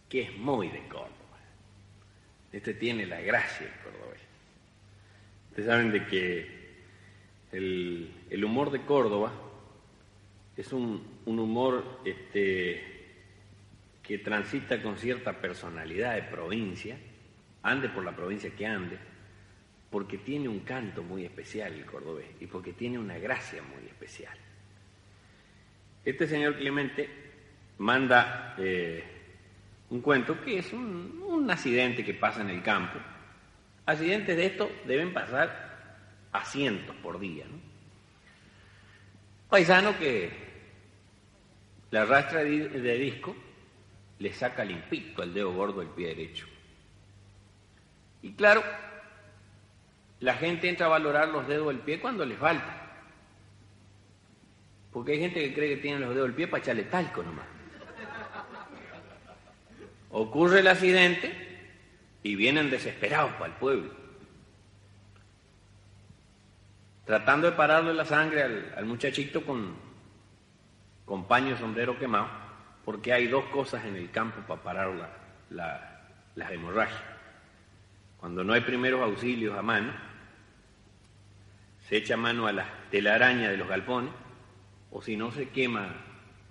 que es muy de Córdoba. Este tiene la gracia del cordobés. Ustedes saben de que el, humor de Córdoba es un, humor este, que transita con cierta personalidad de provincia, ande por la provincia que ande, porque tiene un canto muy especial el cordobés y porque tiene una gracia muy especial. Este señor Clemente manda eh, un cuento que es un, accidente que pasa en el campo. Accidentes de esto deben pasar a cientos por día. Paisano que la rastra de disco le saca limpito el dedo gordo del pie derecho. Y claro, la gente entra a valorar los dedos del pie cuando le falta. Porque hay gente que cree que tiene los dedos del pie para echarle talco nomás. Ocurre el accidente y vienen desesperados para el pueblo. Tratando de pararle la sangre al, muchachito con, paño sombrero quemado, porque hay dos cosas en el campo para parar la, las hemorragias. Cuando no hay primeros auxilios a mano, echa mano a la telaraña de los galpones, o si no se quema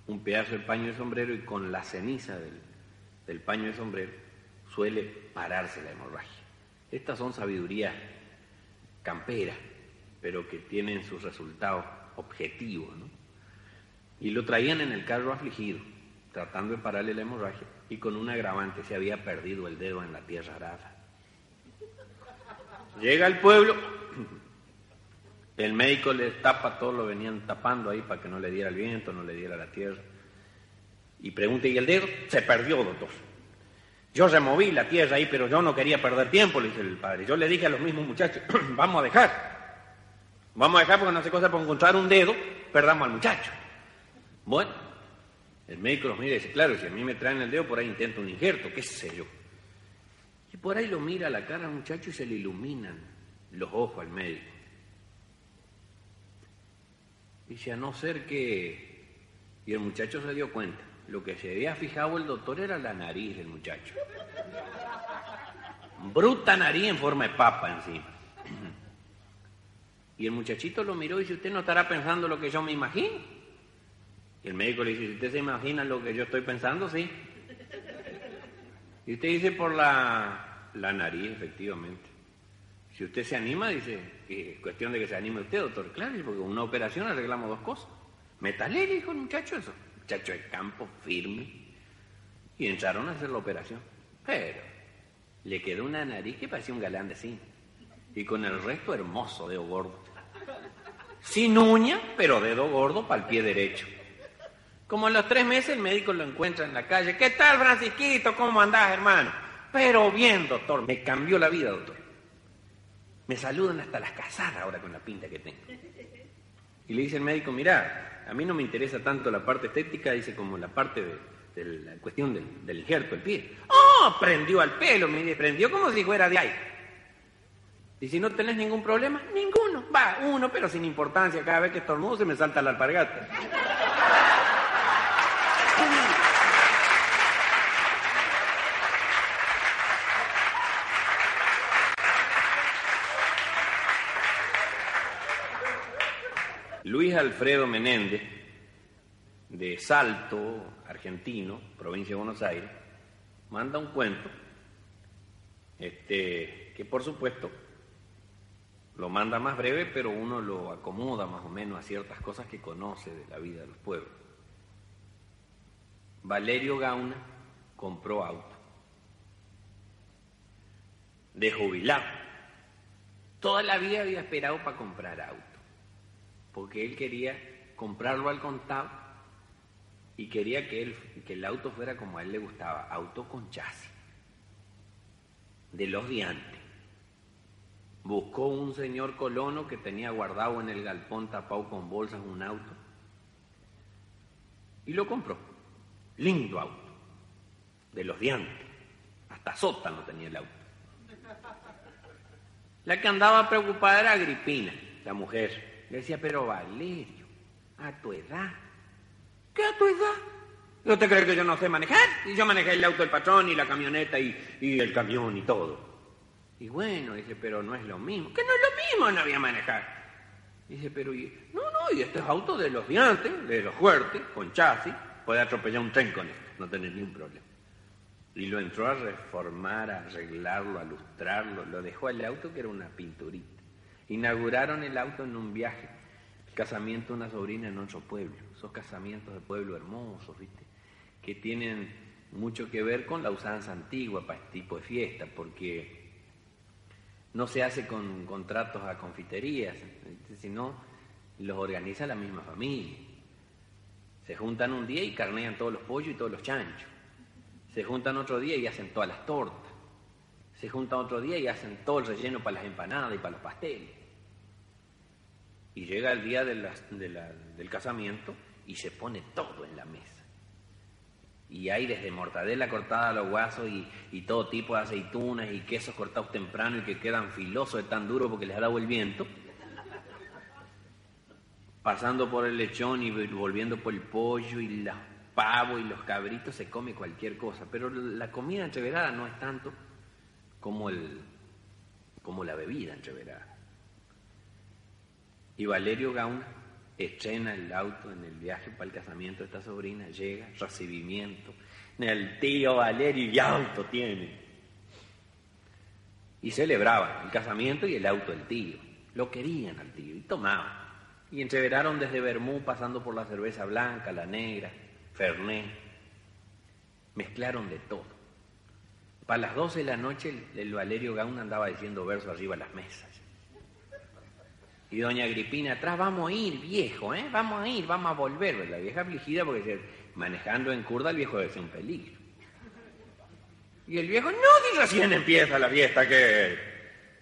un pedazo del paño de sombrero y con la ceniza del, paño de sombrero, suele pararse la hemorragia. Estas son sabidurías camperas, pero que tienen sus resultados objetivos. Y lo traían en el carro afligido, tratando de pararle la hemorragia, y con un agravante se había perdido el dedo en la tierra arada. Llega al pueblo, el médico le tapa todo, lo venían tapando ahí para que no le diera el viento, no le diera la tierra. Y pregunta, ¿y el dedo? Se perdió, doctor. Yo removí la tierra ahí, pero yo no quería perder tiempo, le dice el padre. Yo le dije a los mismos muchachos, vamos a dejar. Vamos a dejar porque no sé cosa por encontrar un dedo, perdamos al muchacho. Bueno, el médico los mira y dice, claro, si a mí me traen el dedo, por ahí intento un injerto, qué sé yo. Y por ahí lo mira la cara al muchacho y se le iluminan los ojos al médico. Dice, a no ser que... Y el muchacho se dio cuenta. Lo que se había fijado el doctor era la nariz del muchacho. Bruta nariz en forma de papa encima. Y el muchachito lo miró y dice, ¿usted no estará pensando lo que yo me imagino? Y el médico le dice, si usted se imagina lo que yo estoy pensando, sí. Y usted dice por la, la nariz, efectivamente. Si usted se anima, dice, es cuestión de que se anime usted, doctor. Claro, porque una operación arreglamos dos cosas. Metale, dijo el muchacho eso muchacho de campo firme, y entraron a hacer la operación. Pero le quedó una nariz que parecía un galán de cine, y con el resto hermoso, dedo gordo. Sin uña, pero dedo gordo para el pie derecho. Como a los tres meses el médico lo encuentra en la calle. ¿Qué tal, Francisquito? ¿Cómo andás, hermano? Pero bien, doctor. Me cambió la vida, doctor. Me saludan hasta las casadas ahora con la pinta que tengo. Y le dice el médico, mira, a mí no me interesa tanto la parte estética, dice, como la parte de, la cuestión del, injerto, el pie. ¡Oh! Prendió al pelo, me prendió como si fuera de ahí. Y si no tenés ningún problema, ninguno. Va, uno, pero sin importancia. Cada vez que estornudo se me salta la alpargata. Luis Alfredo Menéndez, de Salto, argentino, provincia de Buenos Aires, manda un cuento, este, que por supuesto lo manda más breve, pero uno lo acomoda más o menos a ciertas cosas que conoce de la vida de los pueblos. Valerio Gauna compró auto, de jubilado. Toda la vida había esperado para comprar auto porque él quería comprarlo al contado y quería que, él, que el auto fuera como a él le gustaba, auto con chasis, de los de antes. Buscó un señor colono que tenía guardado en el galpón tapado con bolsas un auto y lo compró. Lindo auto, de los de antes. Hasta sótano tenía el auto. La que andaba preocupada era Agripina, la mujer. Le decía, pero Valerio, a tu edad. ¿Qué a tu edad? ¿No te crees que yo no sé manejar? Y yo manejé el auto del patrón y la camioneta y, el camión y todo. Y bueno, dice, pero no es lo mismo. Que no es lo mismo, no había manejar. Dice, pero no, no, y este es auto de los diantes, de los fuertes, con chasis, puede atropellar un tren con esto, no tener ningún problema. Y lo entró a reformar, a arreglarlo, a lustrarlo, lo dejó al auto que era una pinturita. Inauguraron el auto en un viaje, el casamiento de una sobrina en otro pueblo. Esos casamientos de pueblo hermosos, ¿viste? Que tienen mucho que ver con la usanza antigua para este tipo de fiestas, porque no se hace con contratos a confiterías, sino los organiza la misma familia. Se juntan un día y carnean todos los pollos y todos los chanchos. Se juntan otro día y hacen todas las tortas Se juntan otro día y hacen todo el relleno para las empanadas y para los pasteles. Y llega el día del casamiento y se pone todo en la mesa. Y hay desde mortadela cortada a los guasos y, y todo tipo de aceitunas y quesos cortados temprano y que quedan filosos de tan duro porque les ha dado el viento. Pasando por el lechón y volviendo por el pollo y los pavos y los cabritos, se come cualquier cosa. Pero la comida entreverada no es tanto como, el, como la bebida entreverada. Y Valerio Gauna estrena el auto en el viaje para el casamiento de esta sobrina, llega, recibimiento. El tío Valerio y auto tiene. Y celebraban el casamiento y el auto del tío. Lo querían al tío y tomaban. Y entreveraron desde Bermú pasando por la cerveza blanca, la negra, Fernet. Mezclaron de todo. Para las 12 de la noche el, el Valerio Gauna andaba diciendo verso arriba a las mesas. Y doña Agripina atrás, vamos a ir, viejo, ¿eh? Vamos a ir, vamos a volver. La vieja afligida porque manejando en curda el viejo es un peligro. Y el viejo, no, si recién empieza la fiesta, que...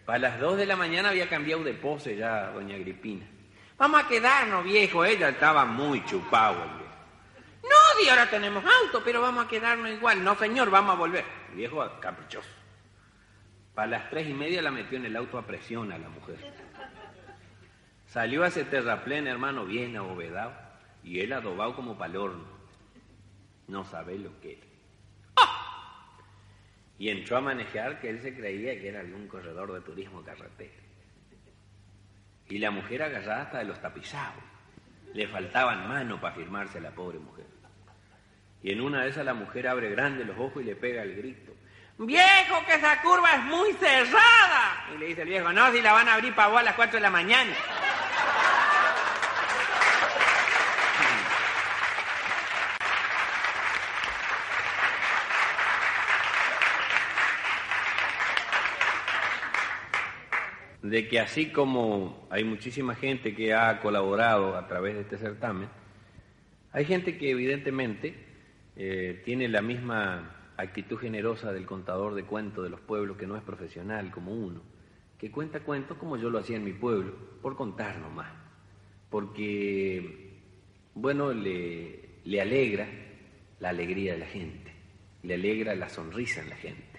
Para las 2 de la mañana había cambiado de pose ya doña Agripina. Vamos a quedarnos, viejo. Ella estaba muy chupado el viejo. No, di ahora tenemos auto, pero vamos a quedarnos igual. No, señor, vamos a volver. El viejo caprichoso. Para las tres y media la metió en el auto a presión a la mujer. Salió a ese terraplén, hermano, bien abovedado, y él adobado como pa'l horno. No sabe lo que era. ¡Ah! Y entró a manejar que él se creía que era algún corredor de turismo carretera. Y la mujer agarrada hasta de los tapizados. Le faltaban manos para firmarse a la pobre mujer. Y en una de esas la mujer abre grande los ojos y le pega el grito. ¡Viejo, que esa curva es muy cerrada! Y le dice el viejo, no, si la van a abrir para vos a las 4 de la mañana. De que así como hay muchísima gente que ha colaborado a través de este certamen, hay gente que evidentemente eh, tiene la misma actitud generosa del contador de cuentos de los pueblos que no es profesional como uno, que cuenta cuentos como yo lo hacía en mi pueblo, por contar nomás, porque, bueno, le, le alegra la alegría de la gente, le alegra la sonrisa en la gente.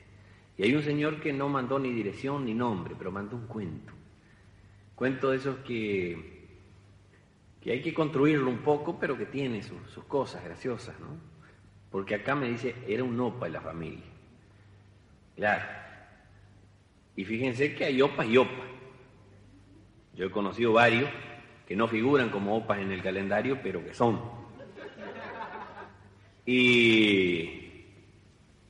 Y hay un señor que no mandó ni dirección ni nombre, pero mandó un cuento. Cuento de esos que, que hay que construirlo un poco, pero que tiene sus, sus cosas graciosas, ¿no? Porque acá me dice, era un opa en la familia. Claro. Y fíjense que hay opas y opas. Yo he conocido varios que no figuran como opas en el calendario, pero que son. Y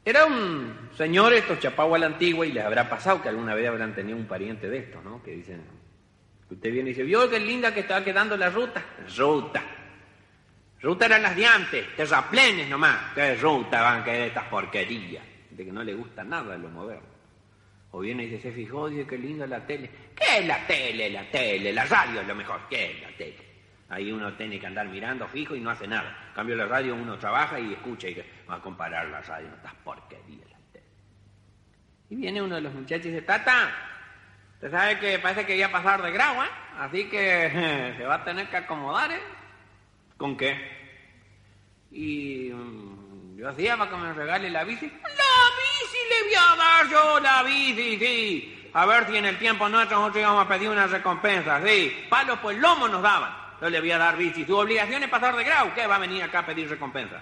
era un señor, estos chapagua la antigua, y les habrá pasado que alguna vez habrán tenido un pariente de estos, ¿no? Que dicen, usted viene y dice, ¿vio qué linda que estaba quedando la ruta? Ruta. Ruta eran las de antes, terraplenes nomás. ¿Qué ruta van a querer estas porquerías? De que no le gusta nada lo moderno. O viene y dice, se fijó, dice, qué linda la tele. ¿Qué es la tele? La tele, la radio es lo mejor. ¿Qué es la tele? Ahí uno tiene que andar mirando fijo y no hace nada. En cambio la radio uno trabaja y escucha y va a comparar la radio, no estas porquerías. La tele. Y viene uno de los muchachos y dice, Tata, usted sabe que parece que voy a pasar de grado, ¿eh? Así que se va a tener que acomodar, ¿eh? ¿Con qué? Y mm, yo hacía para que me regale la bici. ¡La bici le voy a dar yo, la bici, sí! A ver si en el tiempo nuestro nosotros íbamos a pedir una recompensa, sí. Palos por lomo nos daban. Yo le voy a dar bici. Su obligación es pasar de grado. ¿Qué va a venir acá a pedir recompensa?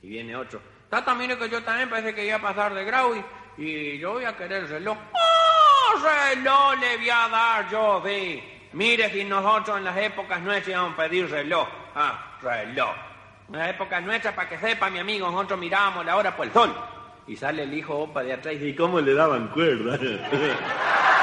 Y viene otro. Tata, mire que yo también parece que iba a pasar de grado y, y yo voy a querer el reloj. ¡Oh, reloj le voy a dar yo, sí! Mire si nosotros en las épocas nuestras íbamos a pedir reloj. Ah, reloj. En las épocas nuestras, para que sepa, mi amigo, nosotros mirábamos la hora por el sol. Y sale el hijo opa de atrás y dice, ¿y cómo le daban cuerda?